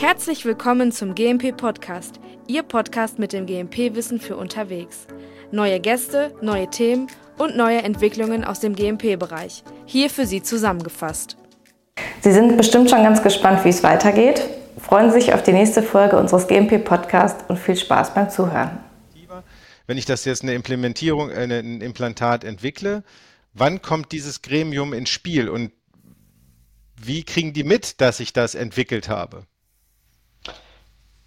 Herzlich willkommen zum GMP Podcast, Ihr Podcast mit dem GMP-Wissen für unterwegs. Neue Gäste, neue Themen und neue Entwicklungen aus dem GMP-Bereich. Hier für Sie zusammengefasst. Sie sind bestimmt schon ganz gespannt, wie es weitergeht. Freuen Sie sich auf die nächste Folge unseres GMP-Podcasts und viel Spaß beim Zuhören. Wenn ich das jetzt eine Implementierung, äh, ein Implantat entwickle, wann kommt dieses Gremium ins Spiel und wie kriegen die mit, dass ich das entwickelt habe?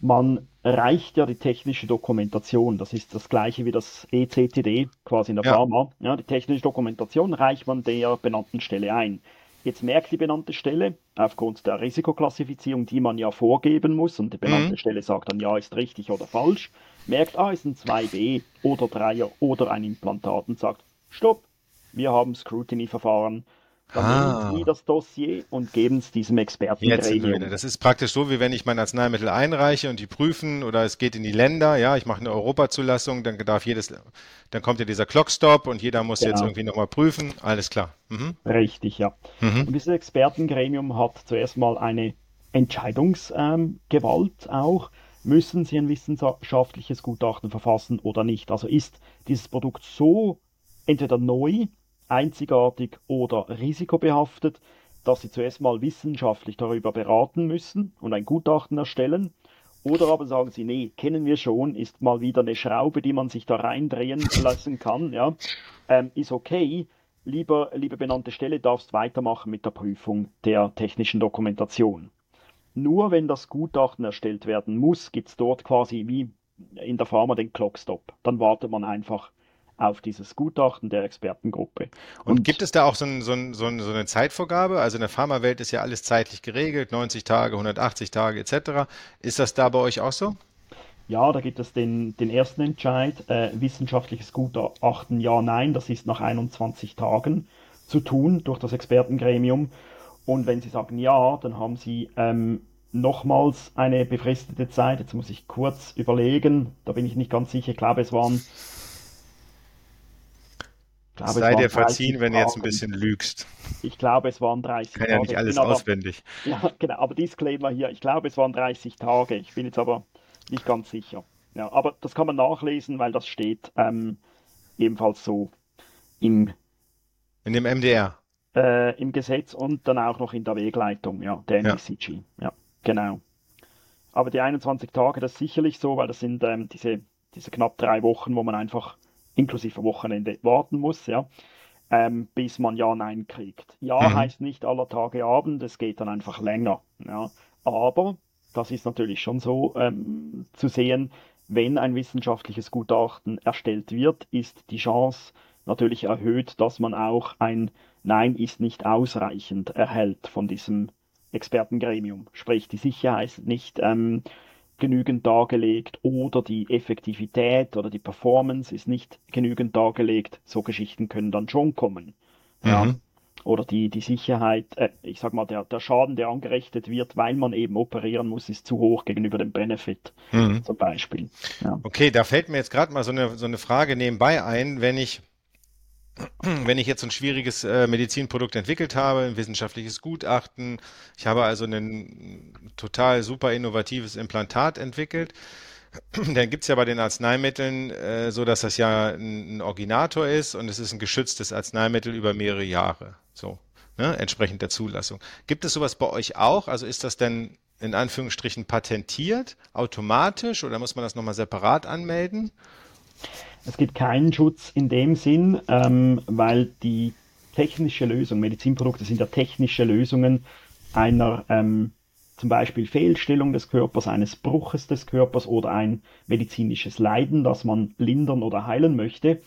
Man reicht ja die technische Dokumentation, das ist das gleiche wie das ECTD quasi in der ja. Pharma. Ja, die technische Dokumentation reicht man der benannten Stelle ein. Jetzt merkt die benannte Stelle, aufgrund der Risikoklassifizierung, die man ja vorgeben muss, und die benannte mhm. Stelle sagt dann, ja, ist richtig oder falsch, merkt, ah, ist ein 2b oder 3er oder ein Implantat und sagt, stopp, wir haben Scrutiny-Verfahren, dann ah. nehmen Sie das Dossier und geben es diesem Expertengremium. Das ist praktisch so, wie wenn ich mein Arzneimittel einreiche und die prüfen oder es geht in die Länder, ja, ich mache eine Europazulassung, dann darf jedes, dann kommt ja dieser Clockstop und jeder muss genau. jetzt irgendwie nochmal prüfen, alles klar. Mhm. Richtig, ja. Mhm. Und dieses Expertengremium hat zuerst mal eine Entscheidungsgewalt ähm, auch. Müssen Sie ein wissenschaftliches Gutachten verfassen oder nicht? Also ist dieses Produkt so entweder neu einzigartig oder risikobehaftet, dass sie zuerst mal wissenschaftlich darüber beraten müssen und ein Gutachten erstellen. Oder aber sagen sie, nee, kennen wir schon, ist mal wieder eine Schraube, die man sich da reindrehen lassen kann, ja, ähm, ist okay. Lieber, liebe benannte Stelle, darfst weitermachen mit der Prüfung der technischen Dokumentation. Nur wenn das Gutachten erstellt werden muss, gibt es dort quasi wie in der Pharma den Clockstop. Dann wartet man einfach auf dieses Gutachten der Expertengruppe. Und, und gibt es da auch so, ein, so, ein, so, eine Zeitvorgabe? Also in der Pharmawelt ist ja alles zeitlich geregelt, 90 Tage, 180 Tage etc. Ist das da bei euch auch so? Ja, da gibt es den, den ersten Entscheid, äh, wissenschaftliches Gutachten, ja, nein, das ist nach 21 Tagen zu tun durch das Expertengremium. Und wenn Sie sagen ja, dann haben Sie ähm, nochmals eine befristete Zeit. Jetzt muss ich kurz überlegen, da bin ich nicht ganz sicher. Ich glaube, es waren glaube, Sei dir verziehen, wenn du jetzt ein bisschen lügst. Ich glaube, es waren 30 Tage. Kann ja nicht alles aber, auswendig. Ja, genau, aber Disclaimer hier, ich glaube, es waren 30 Tage. Ich bin jetzt aber nicht ganz sicher. Ja, aber das kann man nachlesen, weil das steht ähm, ebenfalls so im in dem MDR. Äh, Im Gesetz und dann auch noch in der Wegleitung, ja, der NECG. Ja. ja, genau. Aber die 21 Tage, das ist sicherlich so, weil das sind ähm, diese, diese knapp drei Wochen, wo man einfach inklusive Wochenende warten muss, ja, ähm, bis man Ja, Nein kriegt. Ja mhm. heißt nicht aller Tage Abend, es geht dann einfach länger. Ja. Aber das ist natürlich schon so ähm, zu sehen, wenn ein wissenschaftliches Gutachten erstellt wird, ist die Chance natürlich erhöht, dass man auch ein Nein ist nicht ausreichend erhält von diesem Expertengremium. Sprich, die Sicherheit nicht ähm, genügend dargelegt oder die Effektivität oder die Performance ist nicht genügend dargelegt. So Geschichten können dann schon kommen. Ja. Mhm. Oder die, die Sicherheit, äh, ich sag mal, der, der Schaden, der angerichtet wird, weil man eben operieren muss, ist zu hoch gegenüber dem Benefit, mhm. zum Beispiel. Ja. Okay, da fällt mir jetzt gerade mal so eine, so eine Frage nebenbei ein, wenn ich wenn ich jetzt ein schwieriges äh, Medizinprodukt entwickelt habe, ein wissenschaftliches Gutachten, ich habe also ein total super innovatives Implantat entwickelt, dann gibt es ja bei den Arzneimitteln äh, so, dass das ja ein, ein, Originator ist und es ist ein geschütztes Arzneimittel über mehrere Jahre, so, ne, entsprechend der Zulassung. Gibt es sowas bei euch auch? Also ist das denn in Anführungsstrichen patentiert, automatisch oder muss man das nochmal separat anmelden? Es gibt keinen Schutz in dem Sinn, ähm, weil die technische Lösung, Medizinprodukte sind ja technische Lösungen einer ähm, zum Beispiel Fehlstellung des Körpers, eines Bruches des Körpers oder ein medizinisches Leiden, das man lindern oder heilen möchte.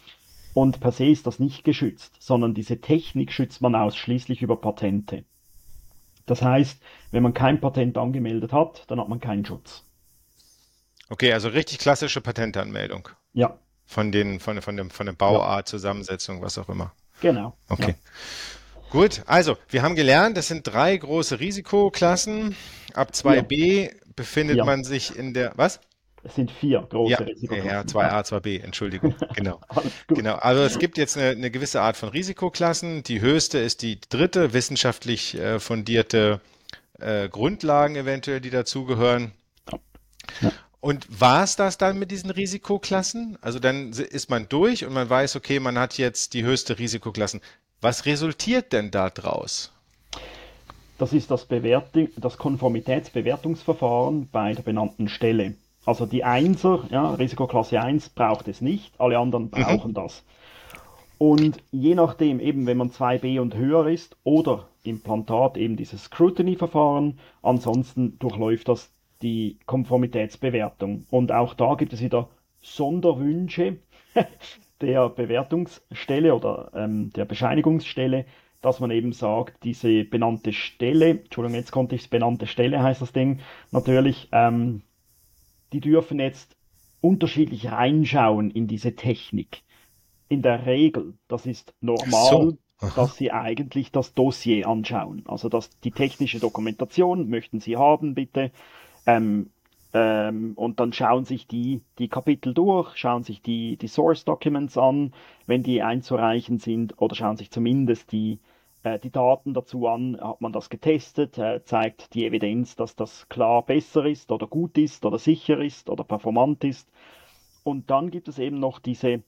Und per se ist das nicht geschützt, sondern diese Technik schützt man ausschließlich über Patente. Das heißt, wenn man kein Patent angemeldet hat, dann hat man keinen Schutz. Okay, also richtig klassische Patentanmeldung. Ja, von den, von, von dem, von der Bauart, Zusammensetzung, was auch immer. Genau. Okay. Ja. Gut, also wir haben gelernt, das sind drei große Risikoklassen. Ab 2b ja. befindet ja. man sich in der, was? Es sind vier große ja, Risikoklassen. Ja, 2a, 2b, Entschuldigung. Genau. genau. Also es gibt jetzt eine, eine, gewisse Art von Risikoklassen. Die höchste ist die dritte wissenschaftlich äh, fundierte äh, Grundlagen eventuell, die dazugehören. Ja. Und war es das dann mit diesen Risikoklassen? Also dann ist man durch und man weiß, okay, man hat jetzt die höchste Risikoklassen. Was resultiert denn da draus? Das ist das, Bewertung, das Konformitätsbewertungsverfahren bei der benannten Stelle. Also die Einser, ja, Risikoklasse 1 braucht es nicht, alle anderen mhm. brauchen mhm. das. Und je nachdem, eben wenn man 2b und höher ist oder Implantat eben dieses Scrutiny-Verfahren, ansonsten durchläuft das die Konformitätsbewertung. Und auch da gibt es wieder Sonderwünsche der Bewertungsstelle oder ähm, der Bescheinigungsstelle, dass man eben sagt, diese benannte Stelle, Entschuldigung, jetzt konnte ich es benannte Stelle heißt das Ding, natürlich, ähm, die dürfen jetzt unterschiedlich reinschauen in diese Technik. In der Regel, das ist normal, so. dass sie eigentlich das Dossier anschauen. Also dass die technische Dokumentation möchten sie haben, bitte. Ähm, ähm, und dann schauen sich die, die Kapitel durch, schauen sich die, die Source Documents an, wenn die einzureichen sind, oder schauen sich zumindest die, äh, die Daten dazu an, hat man das getestet, äh, zeigt die Evidenz, dass das klar besser ist oder gut ist oder sicher ist oder performant ist. Und dann gibt es eben noch diese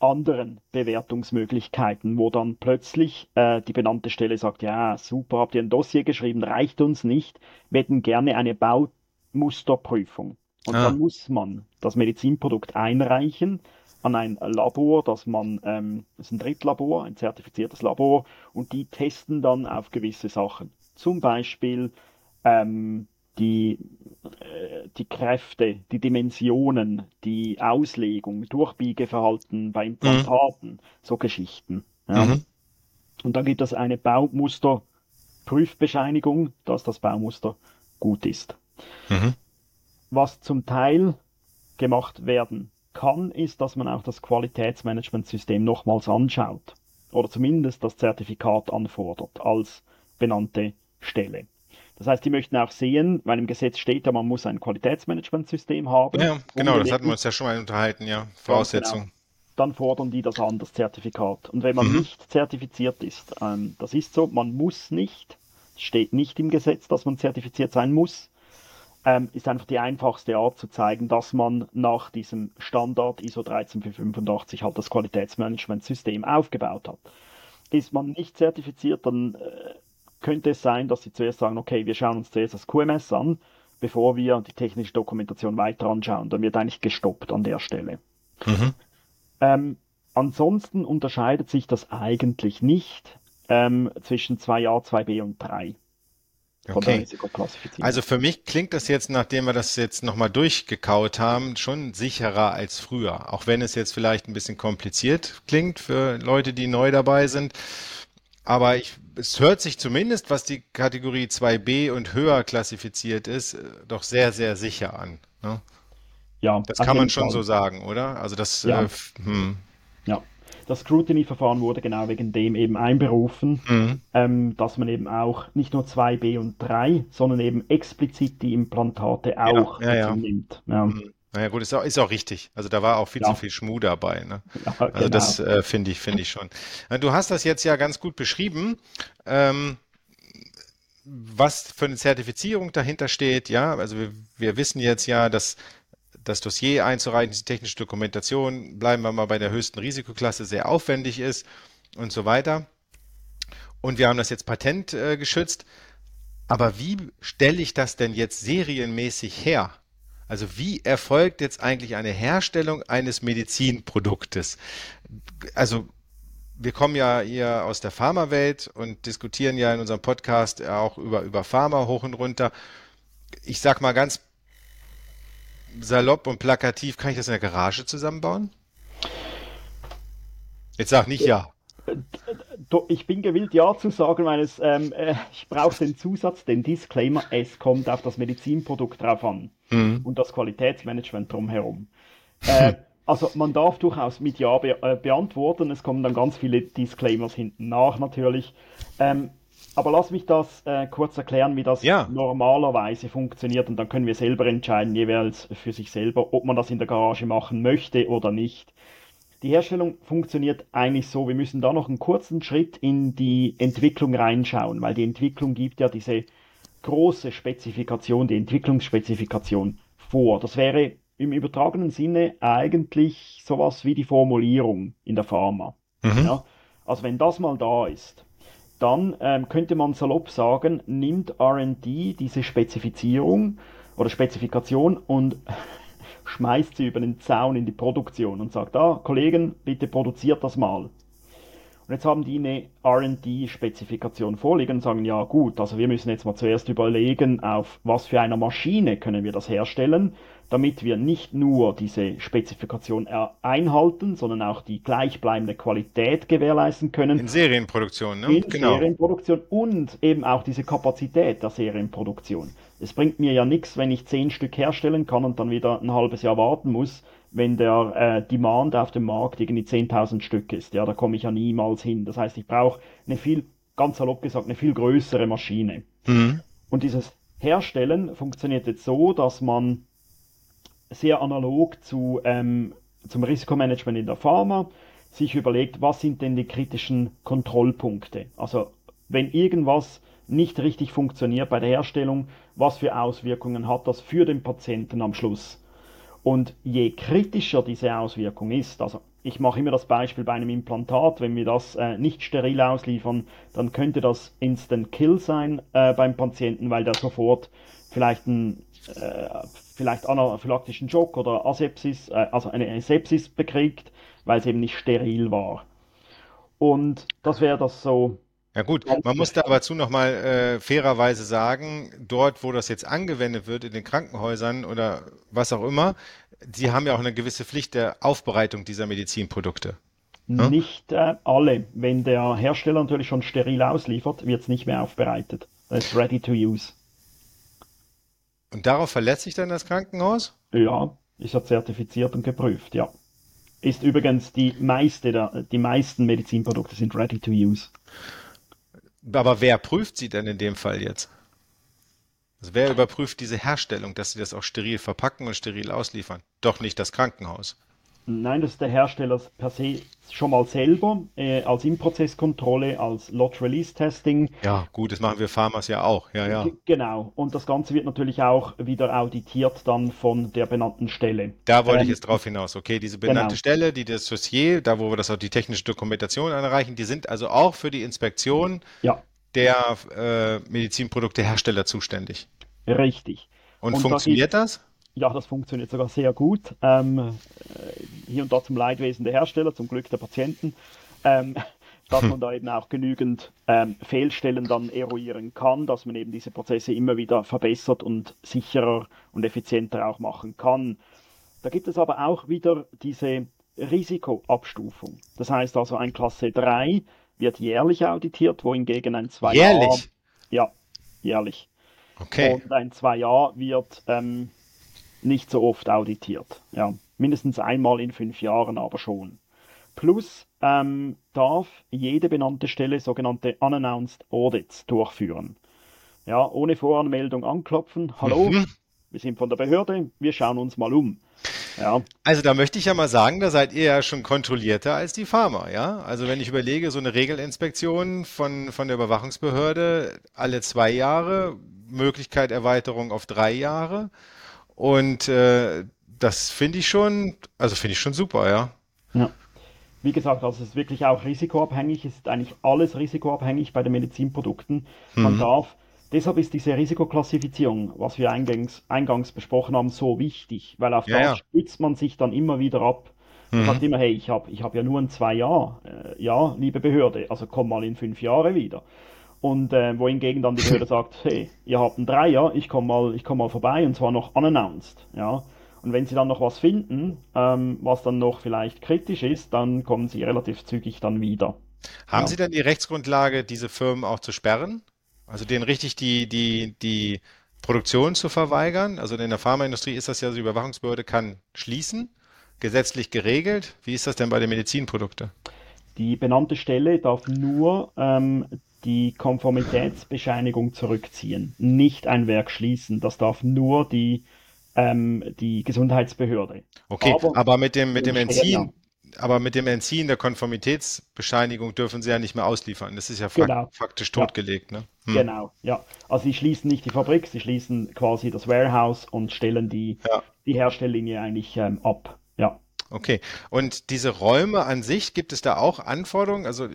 anderen Bewertungsmöglichkeiten, wo dann plötzlich äh, die benannte Stelle sagt, ja, super, habt ihr ein Dossier geschrieben, reicht uns nicht, wir hätten gerne eine Bau Musterprüfung. Und ah. dann muss man das Medizinprodukt einreichen an ein Labor, das man, ähm, das ist ein Drittlabor, ein zertifiziertes Labor, und die testen dann auf gewisse Sachen. Zum Beispiel ähm, die, äh, die Kräfte, die Dimensionen, die Auslegung, Durchbiegeverhalten bei Implantaten, mhm. so Geschichten. Ja. Mhm. Und dann gibt es eine Baumusterprüfbescheinigung, dass das Baumuster gut ist. Mhm. Was zum Teil gemacht werden kann, ist, dass man auch das Qualitätsmanagementsystem nochmals anschaut oder zumindest das Zertifikat anfordert als benannte Stelle. Das heißt, die möchten auch sehen, weil im Gesetz steht ja, man muss ein Qualitätsmanagementsystem haben. Ja, genau, das hatten wir uns ja schon mal unterhalten, ja, Voraussetzung. Genau. Dann fordern die das an, das Zertifikat. Und wenn man mhm. nicht zertifiziert ist, ähm, das ist so, man muss nicht, steht nicht im Gesetz, dass man zertifiziert sein muss, ähm, ist einfach die einfachste Art zu zeigen, dass man nach diesem Standard ISO 13485 halt das Qualitätsmanagementsystem aufgebaut hat. Ist man nicht zertifiziert, dann äh, könnte es sein, dass sie zuerst sagen, okay, wir schauen uns zuerst das QMS an, bevor wir die technische Dokumentation weiter anschauen. Dann wird eigentlich gestoppt an der Stelle. Mhm. Ähm, ansonsten unterscheidet sich das eigentlich nicht ähm, zwischen 2a, 2b und 3 von okay. Also für mich klingt das jetzt, nachdem wir das jetzt nochmal durchgekaut haben, schon sicherer als früher. Auch wenn es jetzt vielleicht ein bisschen kompliziert klingt für Leute, die neu dabei sind. Aber ich, es hört sich zumindest, was die Kategorie 2b und höher klassifiziert ist, äh, doch sehr, sehr sicher an. Ne? Ja, das kann man schon Fall. so sagen, oder? Also das, ja. Äh, hm. ja das Scrutiny-Verfahren wurde genau wegen dem eben einberufen, mhm. ähm, dass man eben auch nicht nur 2b und 3, sondern eben explizit die Implantate auch ja, ja, nimmt. Ja. Mhm. Naja gut, ist auch, ist auch richtig. Also da war auch viel ja. zu viel Schmuh dabei. Ne? Ja, also genau. das äh, finde ich, finde ich schon. Äh, du hast das jetzt ja ganz gut beschrieben. Ähm, was für eine Zertifizierung dahinter steht, ja, also wir, wir wissen jetzt ja, dass das Dossier einzureichen, die technische Dokumentation, bleiben wir mal bei der höchsten Risikoklasse, sehr aufwendig ist und so weiter. Und wir haben das jetzt Patent äh. Aber wie stelle ich das denn jetzt serienmäßig her? Also wie erfolgt jetzt eigentlich eine Herstellung eines Medizinproduktes? Also wir kommen ja hier aus der Pharmawelt und diskutieren ja in unserem Podcast auch über, über Pharma hoch und runter. Ich sag mal ganz salopp und plakativ, kann ich das in der Garage zusammenbauen? Jetzt sag nicht ja. Ich bin gewillt, ja zu sagen, weil es, ähm, äh, ich brauche den Zusatz, den Disclaimer, es kommt auf das Medizinprodukt drauf an mhm. und das Qualitätsmanagement drumherum. Äh, also man darf durchaus mit Ja be äh, beantworten, es kommen dann ganz viele Disclaimers hinten nach natürlich. Ähm, aber lass mich das äh, kurz erklären, wie das ja. normalerweise funktioniert und dann können wir selber entscheiden, jeweils für sich selber, ob man das in der Garage machen möchte oder nicht. Die Herstellung funktioniert eigentlich so, wir müssen da noch einen kurzen Schritt in die Entwicklung reinschauen, weil die Entwicklung gibt ja diese große Spezifikation, die Entwicklungsspezifikation vor. Das wäre im übertragenen Sinne eigentlich sowas wie die Formulierung in der Pharma. Mhm. Ja? Also wenn das mal da ist, dann ähm, könnte man salopp sagen, nimmt RD diese Spezifizierung oder Spezifikation und schmeißt sie über den Zaun in die Produktion und sagt, ah, Kollegen, bitte produziert das mal. Und jetzt haben die eine RD-Spezifikation vorliegen und sagen, ja gut, also wir müssen jetzt mal zuerst überlegen, auf was für einer Maschine können wir das herstellen, damit wir nicht nur diese Spezifikation einhalten, sondern auch die gleichbleibende Qualität gewährleisten können. In Serienproduktion, ne? In genau. Serienproduktion und eben auch diese Kapazität der Serienproduktion. Es bringt mir ja nichts, wenn ich zehn Stück herstellen kann und dann wieder ein halbes Jahr warten muss, wenn der äh, Demand auf dem Markt irgendwie 10.000 Stück ist. Ja, da komme ich ja niemals hin. Das heißt, ich brauche eine viel, ganz salopp gesagt, eine viel größere Maschine. Mhm. Und dieses Herstellen funktioniert jetzt so, dass man sehr analog zu, ähm, zum Risikomanagement in der Pharma sich überlegt, was sind denn die kritischen Kontrollpunkte? Also wenn irgendwas nicht richtig funktioniert bei der Herstellung, was für Auswirkungen hat das für den Patienten am Schluss? Und je kritischer diese Auswirkung ist, also ich mache immer das Beispiel bei einem Implantat, wenn wir das äh, nicht steril ausliefern, dann könnte das Instant Kill sein äh, beim Patienten, weil der sofort vielleicht einen äh, vielleicht anaphylaktischen Schock oder Asepsis, äh, also eine Sepsis bekriegt, weil es eben nicht steril war. Und das wäre das so. Ja gut, man muss da aber zu nochmal äh, fairerweise sagen, dort, wo das jetzt angewendet wird, in den Krankenhäusern oder was auch immer, sie haben ja auch eine gewisse Pflicht der Aufbereitung dieser Medizinprodukte. Hm? Nicht äh, alle. Wenn der Hersteller natürlich schon steril ausliefert, wird es nicht mehr aufbereitet. Das ist ready to use. Und darauf verletzt sich dann das Krankenhaus? Ja, ist ja zertifiziert und geprüft, ja. Ist übrigens die meiste der, die meisten Medizinprodukte sind ready to use. Aber wer prüft sie denn in dem Fall jetzt? Also wer überprüft diese Herstellung, dass sie das auch steril verpacken und steril ausliefern? Doch nicht das Krankenhaus. Nein, das ist der Hersteller per se schon mal selber äh, als In-Prozess-Kontrolle, als Lot-Release-Testing. Ja, gut, das machen wir Pharmas ja auch. Ja, ja. Genau. Und das Ganze wird natürlich auch wieder auditiert dann von der benannten Stelle. Da wollte ähm, ich jetzt drauf hinaus. Okay, diese benannte genau. Stelle, die das Dossier, da wo wir das auch die technische Dokumentation anreichen, die sind also auch für die Inspektion ja. Der äh, Medizinproduktehersteller zuständig. Richtig. Und, Und funktioniert da das? Ja, das funktioniert sogar sehr gut. Ähm, äh, hier und da zum Leidwesen der Hersteller, zum Glück der Patienten, ähm, dass man da eben auch genügend ähm, Fehlstellen dann eruieren kann, dass man eben diese Prozesse immer wieder verbessert und sicherer und effizienter auch machen kann. Da gibt es aber auch wieder diese Risikoabstufung. Das heißt also, ein Klasse 3 wird jährlich auditiert, wohingegen ein 2 Jährlich? Ja, jährlich. Okay. Und ein 2 Jahr wird ähm, nicht so oft auditiert. Ja, mindestens einmal in fünf Jahren aber schon. Plus ähm, darf jede benannte Stelle sogenannte Unannounced Audits durchführen. Ja, ohne Voranmeldung anklopfen. Hallo, mhm. wir sind von der Behörde, wir schauen uns mal um. Ja. Also da möchte ich ja mal sagen, da seid ihr ja schon kontrollierter als die Pharma, ja? Also wenn ich überlege, so eine Regelinspektion von, von der Überwachungsbehörde alle zwei Jahre, Möglichkeit Erweiterung auf drei Jahre, und äh, das finde ich schon, also finde ich schon super, ja. Ja. Wie gesagt, also es ist wirklich auch risikoabhängig, es ist eigentlich alles risikoabhängig bei den Medizinprodukten. Man mhm. darf, deshalb ist diese Risikoklassifizierung, was wir eingangs, eingangs besprochen haben, so wichtig, weil auf ja, das ja. stützt man sich dann immer wieder ab. Man mhm. sagt immer, hey, ich habe ich hab ja nur ein zwei Jahr. Äh, ja, liebe Behörde, also komm mal in fünf Jahre wieder. Und äh, wohingegen dann die Behörde sagt, hey, ihr habt einen Dreier, ich komme mal, komm mal vorbei und zwar noch unannounced. Ja? Und wenn sie dann noch was finden, ähm, was dann noch vielleicht kritisch ist, dann kommen sie relativ zügig dann wieder. Haben ja. Sie denn die Rechtsgrundlage, diese Firmen auch zu sperren? Also denen richtig die, die, die Produktion zu verweigern? Also in der Pharmaindustrie ist das ja so, die Überwachungsbehörde kann schließen, gesetzlich geregelt. Wie ist das denn bei den Medizinprodukten? Die benannte Stelle darf nur ähm, die Konformitätsbescheinigung zurückziehen, nicht ein Werk schließen. Das darf nur die, ähm, die Gesundheitsbehörde. Okay, aber, aber mit dem, mit dem Entziehen, aber mit dem Entziehen der Konformitätsbescheinigung dürfen sie ja nicht mehr ausliefern. Das ist ja Genau. faktisch Ja. totgelegt. Ne? Hm. Genau, ja. Also sie schließen nicht die Fabrik, sie schließen quasi das Warehouse und stellen die, Ja. die Herstelllinie eigentlich ähm, ab. Ja. Okay. Und diese Räume an sich, gibt es da auch Anforderungen? Also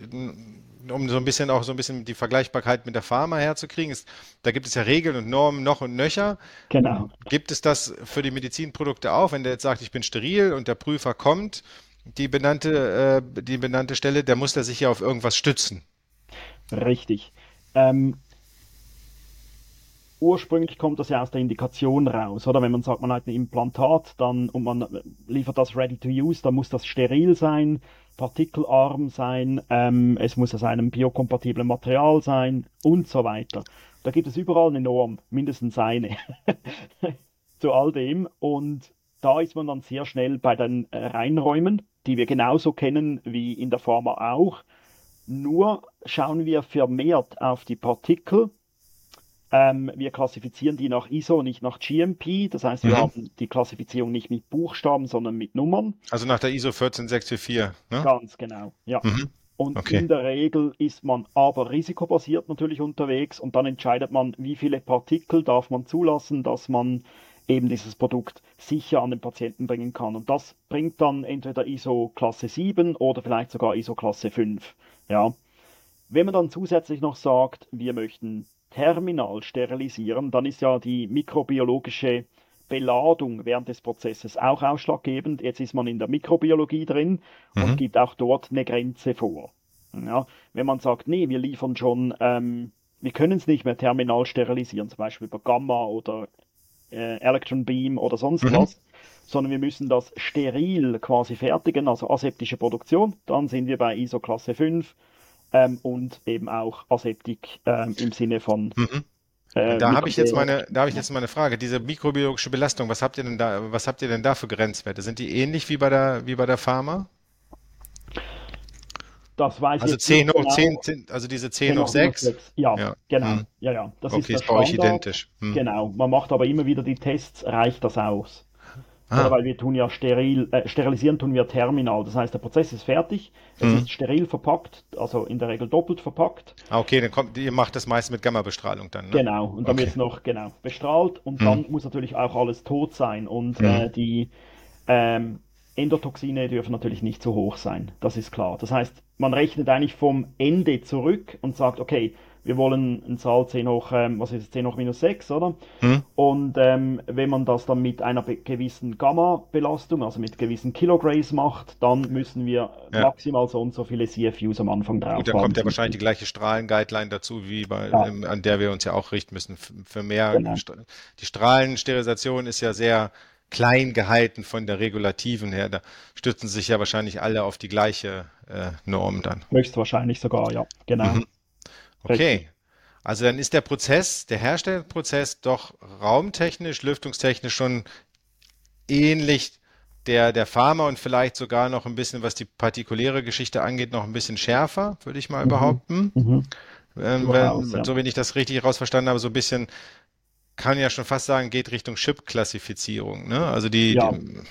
um so ein bisschen auch so ein bisschen die Vergleichbarkeit mit der Pharma herzukriegen, ist, da gibt es ja Regeln und Normen noch und nöcher. Genau. Gibt es das für die Medizinprodukte auch, wenn der jetzt sagt, ich bin steril und der Prüfer kommt, die benannte, äh, die benannte Stelle, der muss da sich ja auf irgendwas stützen. Richtig. Ähm, ursprünglich kommt das ja aus der Indikation raus, oder? Wenn man sagt, man hat ein Implantat, dann und man liefert das ready to use, dann muss das steril sein, partikelarm sein, ähm, es muss aus einem biokompatiblen Material sein und so weiter. Da gibt es überall eine Norm, mindestens eine, zu all dem. Und da ist man dann sehr schnell bei den äh, Reinräumen, die wir genauso kennen wie in der Pharma auch. Nur schauen wir vermehrt auf die Partikel. Ähm, wir klassifizieren die nach ISO, nicht nach GMP. Das heißt, wir Mhm. haben die Klassifizierung nicht mit Buchstaben, sondern mit Nummern. Also nach der ISO 14644, ne? Ganz genau, ja. Mhm. Und Okay. in der Regel ist man aber risikobasiert natürlich unterwegs und dann entscheidet man, wie viele Partikel darf man zulassen, dass man eben dieses Produkt sicher an den Patienten bringen kann. Und das bringt dann entweder ISO Klasse 7 oder vielleicht sogar ISO Klasse 5. Ja. Wenn man dann zusätzlich noch sagt, wir möchten terminal sterilisieren, dann ist ja die mikrobiologische Beladung während des Prozesses auch ausschlaggebend. Jetzt ist man in der Mikrobiologie drin und Mhm. gibt auch dort eine Grenze vor. Ja, wenn man sagt, nee, wir liefern schon, ähm, wir können es nicht mehr terminal sterilisieren, zum Beispiel über Gamma oder äh, Electron Beam oder sonst Mhm. was, sondern wir müssen das steril quasi fertigen, also aseptische Produktion, dann sind wir bei ISO Klasse 5 ähm, und eben auch Aseptik ähm, im Sinne von Mhm. äh, Da habe ich jetzt meine, da habe ich jetzt mal eine Frage. Diese mikrobiologische Belastung, was habt ihr denn da, was habt ihr denn da für Grenzwerte? Sind die ähnlich wie bei der, wie bei der Pharma? Das weiß Also jetzt 10 nicht hoch genau. 10, 10 also diese 10 10 hoch 6? Ja, Ja. genau. Hm. Ja, ja. Das ist Okay, der ist bei euch identisch. Hm. Genau. Man macht aber immer wieder die Tests, reicht das aus? Ah. Weil wir tun ja steril, äh, sterilisieren tun wir terminal. Das heißt, der Prozess ist fertig, es Mhm. ist steril verpackt, also in der Regel doppelt verpackt. Ah, okay, dann kommt, ihr macht das meist mit Gammabestrahlung dann, ne? Genau. Und dann Okay. wird es noch genau bestrahlt und Mhm. dann muss natürlich auch alles tot sein und Mhm. äh, die ähm, Endotoxine dürfen natürlich nicht zu hoch sein. Das ist klar. Das heißt, man rechnet eigentlich vom Ende zurück und sagt, okay, wir wollen eine Zahl 10 hoch, ähm, was ist es, 10 hoch minus 6, oder? Hm? Und ähm, wenn man das dann mit einer gewissen Gamma-Belastung, also mit gewissen Kilograys macht, dann müssen wir Ja. maximal so und so viele CFUs am Anfang drauf Gut, dann kommt ja haben. wahrscheinlich die gleiche Strahlen-Guideline dazu, wie bei, Ja. ähm, an der wir uns ja auch richten müssen. Für mehr, Genau. Die Strahlensterilisation ist ja sehr klein gehalten von der Regulativen her. Da stützen sich ja wahrscheinlich alle auf die gleiche äh, Norm dann. Höchstwahrscheinlich sogar, ja. Genau. Mhm. Okay. Also dann ist der Prozess, der Herstellprozess doch raumtechnisch, lüftungstechnisch schon ähnlich der, der Pharma und vielleicht sogar noch ein bisschen, was die partikuläre Geschichte angeht, noch ein bisschen schärfer, würde ich mal Mhm. behaupten. Mhm. Ähm, wenn, so wenn ich das richtig rausverstanden habe, so ein bisschen, kann ja schon fast sagen, geht Richtung Chip-Klassifizierung, ne? Also die, Ja, die,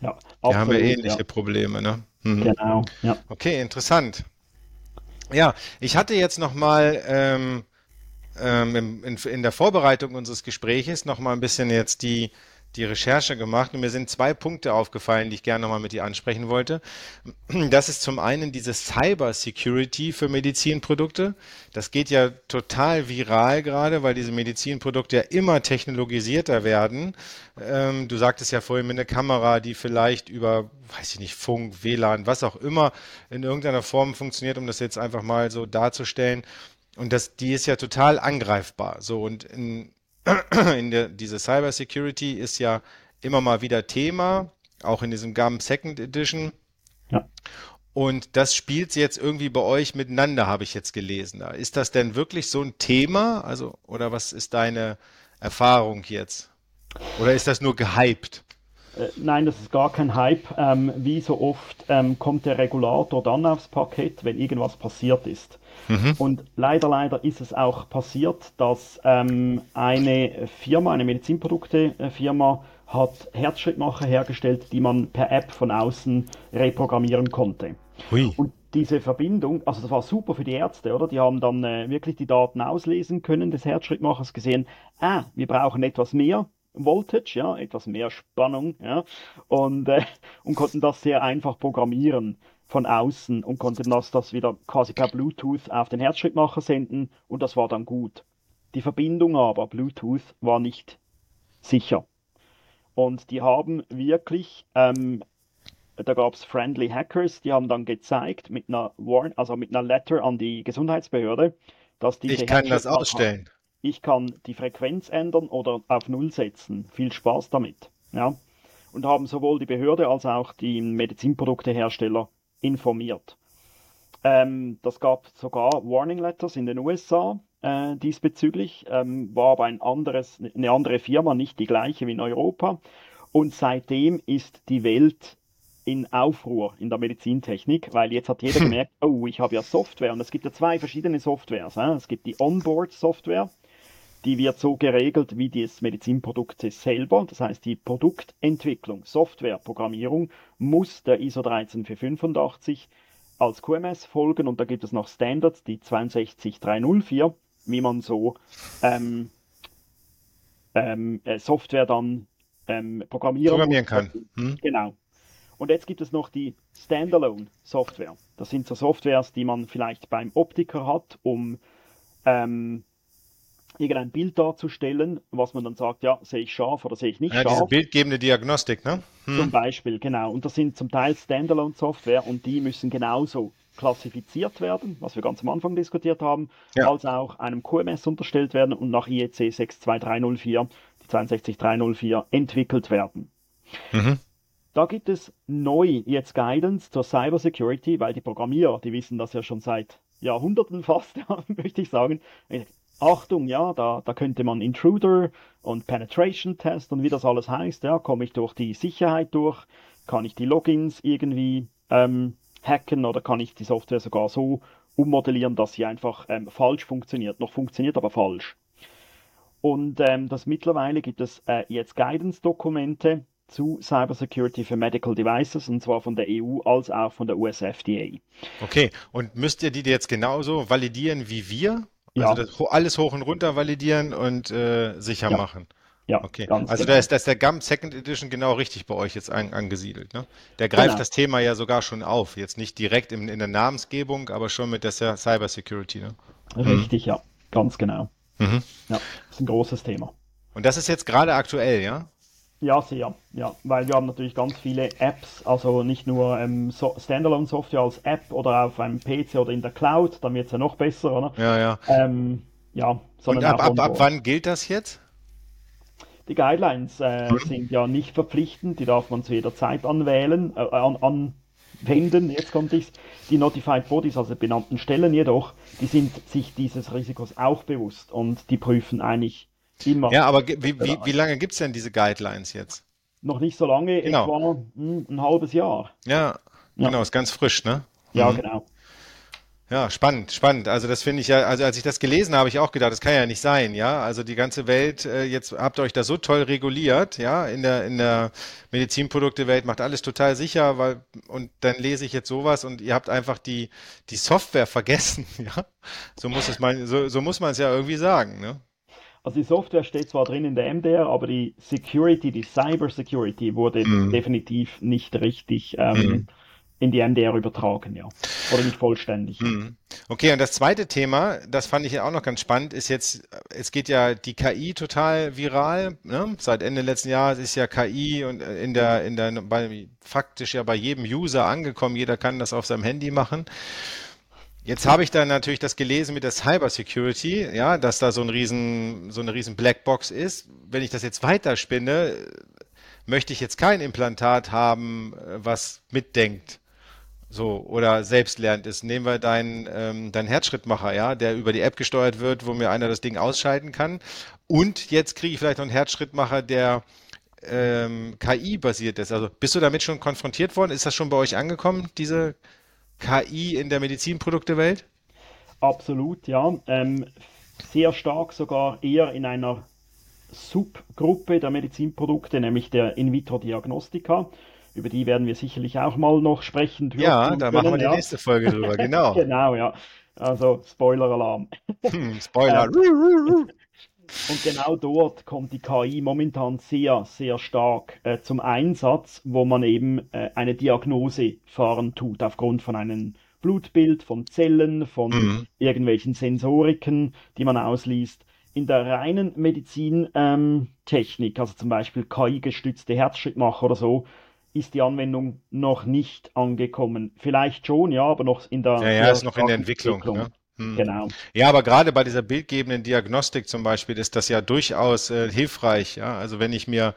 Ja, die haben ja absolut, ähnliche ja. Probleme, ne? Mhm. Genau, ja. Okay, interessant. Ja, ich hatte jetzt noch mal ähm, ähm, in, in der Vorbereitung unseres Gespräches noch mal ein bisschen jetzt die die Recherche gemacht und mir sind zwei Punkte aufgefallen, die ich gerne noch mal mit dir ansprechen wollte. Das ist zum einen diese Cyber Security für Medizinprodukte. Das geht ja total viral gerade, weil diese Medizinprodukte ja immer technologisierter werden. Ähm, du sagtest ja vorhin mit einer Kamera, die vielleicht über, weiß ich nicht, Funk, WLAN, was auch immer in irgendeiner Form funktioniert, um das jetzt einfach mal so darzustellen. Und das, die ist ja total angreifbar. So und in, in der, diese Cyber Security ist ja immer mal wieder Thema, auch in diesem GAM Second Edition. Ja. Und das spielt jetzt irgendwie bei euch miteinander, habe ich jetzt gelesen. Ist das denn wirklich so ein Thema? Also, oder was ist deine Erfahrung jetzt? Oder ist das nur gehypt? Äh, nein, das ist gar kein Hype. Ähm, wie so oft ähm, kommt der Regulator dann aufs Parkett, wenn irgendwas passiert ist. Mhm. Und leider, leider ist es auch passiert, dass ähm, eine Firma, eine Medizinproduktefirma, hat Herzschrittmacher hergestellt, die man per App von außen reprogrammieren konnte. Hui. Und diese Verbindung, also das war super für die Ärzte, oder? Die haben dann äh, wirklich die Daten auslesen können des Herzschrittmachers, gesehen, ah, wir brauchen etwas mehr Voltage, ja, etwas mehr Spannung, ja, und, äh, und konnten das sehr einfach programmieren von außen und konnten das, das wieder quasi per Bluetooth auf den Herzschrittmacher senden und das war dann gut. Die Verbindung aber, Bluetooth, war nicht sicher. Und die haben wirklich, ähm, da gab es Friendly Hackers, die haben dann gezeigt mit einer Warn, also mit einer Letter an die Gesundheitsbehörde, dass diese Ich kann das ausstellen. Ich kann die Frequenz ändern oder auf Null setzen. Viel Spaß damit. Ja. Und haben sowohl die Behörde als auch die Medizinproduktehersteller informiert. Ähm, das gab sogar Warning Letters in den USA äh, diesbezüglich, ähm, war aber ein anderes, eine andere Firma, nicht die gleiche wie in Europa. Und seitdem ist die Welt in Aufruhr in der Medizintechnik, weil jetzt hat jeder gemerkt, oh, ich habe ja Software und es gibt ja zwei verschiedene Softwares. Äh? Es gibt die Onboard-Software, die wird so geregelt wie das Medizinprodukt selber. Das heißt, die Produktentwicklung, Softwareprogrammierung muss der ISO 13485 als QMS folgen und da gibt es noch Standards, die 62304, wie man so ähm, ähm, äh, Software dann ähm, programmieren, programmieren kann. Hm? Genau. Und jetzt gibt es noch die Standalone-Software. Das sind so Softwares, die man vielleicht beim Optiker hat, um ähm, irgendein Bild darzustellen, was man dann sagt, ja, sehe ich scharf oder sehe ich nicht ja, scharf. Diese bildgebende Diagnostik, ne? Hm. Zum Beispiel, genau. Und das sind zum Teil Standalone-Software und die müssen genauso klassifiziert werden, was wir ganz am Anfang diskutiert haben, ja. als auch einem QMS unterstellt werden und nach IEC 62304, die 62304, entwickelt werden. Mhm. Da gibt es neu jetzt Guidance zur Cybersecurity, weil die Programmierer, die wissen das ja schon seit Jahrhunderten fast, möchte ich sagen. Achtung, ja, da, da könnte man Intruder und Penetration Test und wie das alles heißt, ja, komme ich durch die Sicherheit durch, kann ich die Logins irgendwie ähm, hacken oder kann ich die Software sogar so ummodellieren, dass sie einfach ähm, falsch funktioniert, noch funktioniert, aber falsch. Und ähm, das mittlerweile gibt es äh, jetzt Guidance-Dokumente zu Cybersecurity für Medical Devices und zwar von der EU als auch von der US FDA. Okay, und müsst ihr die jetzt genauso validieren wie wir? Ja. Also das, alles hoch und runter validieren und äh, sicher ja. machen. Ja, okay. Also genau. da ist, da ist der GAM Second Edition genau richtig bei euch jetzt an, angesiedelt. Ne? Der greift genau. das Thema ja sogar schon auf. Jetzt nicht direkt in, in der Namensgebung, aber schon mit der Cyber Security. Ne? Richtig, mhm. ja, ganz genau. Mhm. Ja, das ist ein großes Thema. Und das ist jetzt gerade aktuell, ja? Ja, sehr. Ja, weil wir haben natürlich ganz viele Apps, also nicht nur ähm, so Standalone-Software als App oder auf einem PC oder in der Cloud, dann wird es ja noch besser, oder? Ja, ja. Ähm, ja, Und ab, ab, ab wann gilt das jetzt? Die Guidelines äh, sind ja nicht verpflichtend, die darf man zu jeder Zeit anwählen, äh, an, anwenden, jetzt kommt ich's. Die Notified Bodies, also benannten Stellen jedoch, die sind sich dieses Risikos auch bewusst und die prüfen eigentlich. Ja, aber wie, wie, wie lange gibt es denn diese Guidelines jetzt? Noch nicht so lange, genau. etwa hm, ein halbes Jahr. Ja, ja, genau, ist ganz frisch, ne? Ja, mhm. genau. Ja, spannend, spannend. Also das finde ich ja, also als ich das gelesen habe, habe ich auch gedacht, das kann ja nicht sein, ja. Also die ganze Welt, äh, jetzt habt ihr euch da so toll reguliert, ja, in der, in der Medizinproduktewelt, macht alles total sicher, weil, und dann lese ich jetzt sowas und ihr habt einfach die, die Software vergessen, ja. So muss es mal, so, so muss man es ja irgendwie sagen, ne? Also die Software steht zwar drin in der MDR, aber die Security, die Cyber Security wurde mhm. definitiv nicht richtig ähm, mhm. in die MDR übertragen, ja. Oder nicht vollständig. Mhm. Okay, und das zweite Thema, das fand ich ja auch noch ganz spannend, ist jetzt, es geht ja die KI total viral. Ne? Seit Ende letzten Jahres ist ja KI und äh, in der, in der, bei, faktisch ja bei jedem User angekommen. Jeder kann das auf seinem Handy machen. Jetzt habe ich dann natürlich das gelesen mit der Cyber Security, ja, dass da so ein riesen, so eine riesen Blackbox ist. Wenn ich das jetzt weiterspinne, möchte ich jetzt kein Implantat haben, was mitdenkt. So, oder selbstlernend ist. Nehmen wir deinen, ähm, deinen Herzschrittmacher, ja, der über die App gesteuert wird, wo mir einer das Ding ausschalten kann. Und jetzt kriege ich vielleicht noch einen Herzschrittmacher, der ähm, KI-basiert ist. Also bist du damit schon konfrontiert worden? Ist das schon bei euch angekommen, diese KI in der Medizinproduktewelt? Absolut, ja. Ähm, sehr stark sogar eher in einer Subgruppe der Medizinprodukte, nämlich der In-vitro-Diagnostika. Über die werden wir sicherlich auch mal noch sprechen. Ja, da machen wir die ja. nächste Folge drüber, genau. genau, ja. Also Spoiler-Alarm. Hm, Spoiler. Ähm, und genau dort kommt die KI momentan sehr, sehr stark äh, zum Einsatz, wo man eben äh, eine Diagnose fahren tut aufgrund von einem Blutbild, von Zellen, von mhm. irgendwelchen Sensoriken, die man ausliest. In der reinen Medizintechnik, ähm, also zum Beispiel KI-gestützte Herzschrittmacher oder so, ist die Anwendung noch nicht angekommen. Vielleicht schon, ja, aber noch in der. Ja, ja, ist noch in der Entwicklung. Entwicklung. Ne? Hm. Genau. Ja, aber gerade bei dieser bildgebenden Diagnostik zum Beispiel ist das ja durchaus äh, hilfreich. Ja, also wenn ich mir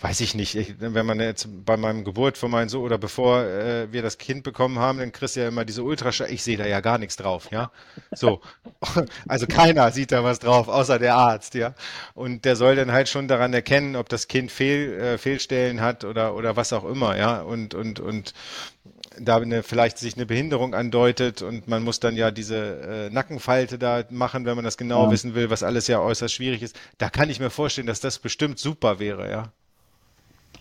weiß ich nicht, ich, wenn man jetzt bei meinem Geburt von meinem Sohn oder bevor äh, wir das Kind bekommen haben, dann kriegst du ja immer diese Ultraschall. Ich sehe da ja gar nichts drauf, ja. So. Also keiner sieht da was drauf, außer der Arzt, ja. Und der soll dann halt schon daran erkennen, ob das Kind Fehl, äh, Fehlstellen hat oder, oder was auch immer, ja. Und, und, und da eine, vielleicht sich eine Behinderung andeutet und man muss dann ja diese äh, Nackenfalte da machen, wenn man das genau ja. wissen will, was alles ja äußerst schwierig ist. Da kann ich mir vorstellen, dass das bestimmt super wäre, ja.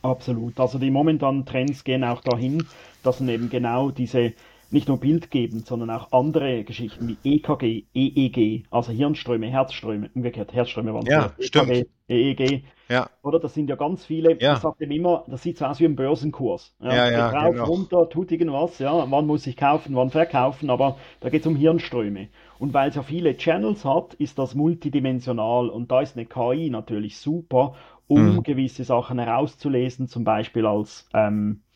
Absolut. Also die momentanen Trends gehen auch dahin, dass man eben genau diese nicht nur bildgebend, sondern auch andere Geschichten wie EKG, EEG, also Hirnströme, Herzströme, umgekehrt Herzströme waren ja, so, stimmt. EKG, EEG, ja. oder? Das sind ja ganz viele, ja. ich sage dem immer, das sieht so aus wie ein Börsenkurs. Ja, ja, ja drauf, genau. runter, tut irgendwas, ja, wann muss ich kaufen, wann verkaufen, aber da geht es um Hirnströme. Und weil es ja viele Channels hat, ist das multidimensional und da ist eine KI natürlich super, um mhm. gewisse Sachen herauszulesen, zum Beispiel als ähm, äh,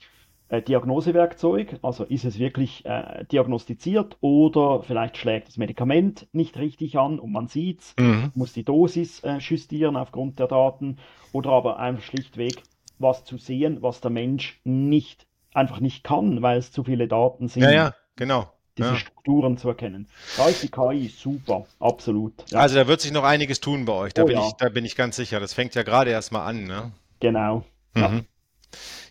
Diagnosewerkzeug. Also ist es wirklich äh, diagnostiziert oder vielleicht schlägt das Medikament nicht richtig an und man sieht es, mhm. muss die Dosis äh, justieren aufgrund der Daten oder aber einfach schlichtweg was zu sehen, was der Mensch nicht einfach nicht kann, weil es zu viele Daten sind. Ja, ja, genau diese ja. Strukturen zu erkennen. Da ist die KI super, absolut. Ja. Also da wird sich noch einiges tun bei euch, da, oh, bin, ja. ich, da bin ich ganz sicher. Das fängt ja gerade erst mal an. Ne? Genau. Mhm.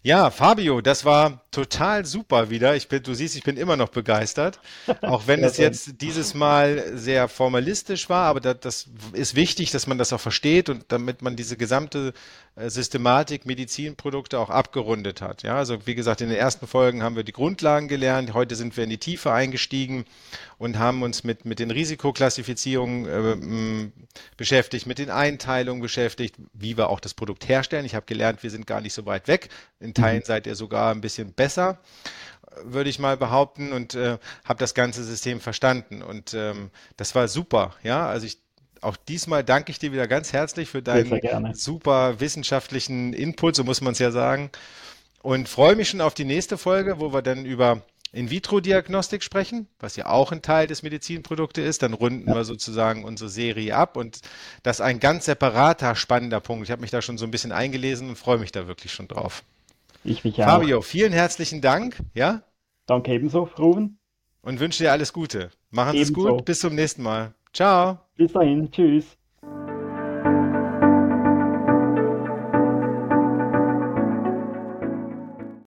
Ja, Fabio, das war total super wieder. Ich bin, du siehst, ich bin immer noch begeistert. Auch wenn es jetzt dieses Mal sehr formalistisch war, aber das, das, ist wichtig, dass man das auch versteht und damit man diese gesamte äh, Systematik Medizinprodukte auch abgerundet hat. Ja, also wie gesagt, in den ersten Folgen haben wir die Grundlagen gelernt. Heute sind wir in die Tiefe eingestiegen und haben uns mit, mit den Risikoklassifizierungen äh, beschäftigt, mit den Einteilungen beschäftigt, wie wir auch das Produkt herstellen. Ich habe gelernt, wir sind gar nicht so weit weg. In Teilen mhm. seid ihr sogar ein bisschen besser, würde ich mal behaupten, und äh, habe das ganze System verstanden. Und ähm, das war super. Ja, also ich auch diesmal danke ich dir wieder ganz herzlich für deinen super wissenschaftlichen Input, so muss man es ja sagen. Und freue mich schon auf die nächste Folge, wo wir dann über in-vitro-Diagnostik sprechen, was ja auch ein Teil des Medizinproduktes ist. Dann runden wir sozusagen unsere Serie ab und das ist ein ganz separater, spannender Punkt. Ich habe mich da schon so ein bisschen eingelesen und freue mich da wirklich schon drauf. Ich mich auch. Fabio, vielen herzlichen Dank. Ja? Danke ebenso, Ruben. Und wünsche dir alles Gute. Machen Sie es gut. Bis zum nächsten Mal. Ciao. Bis dahin. Tschüss.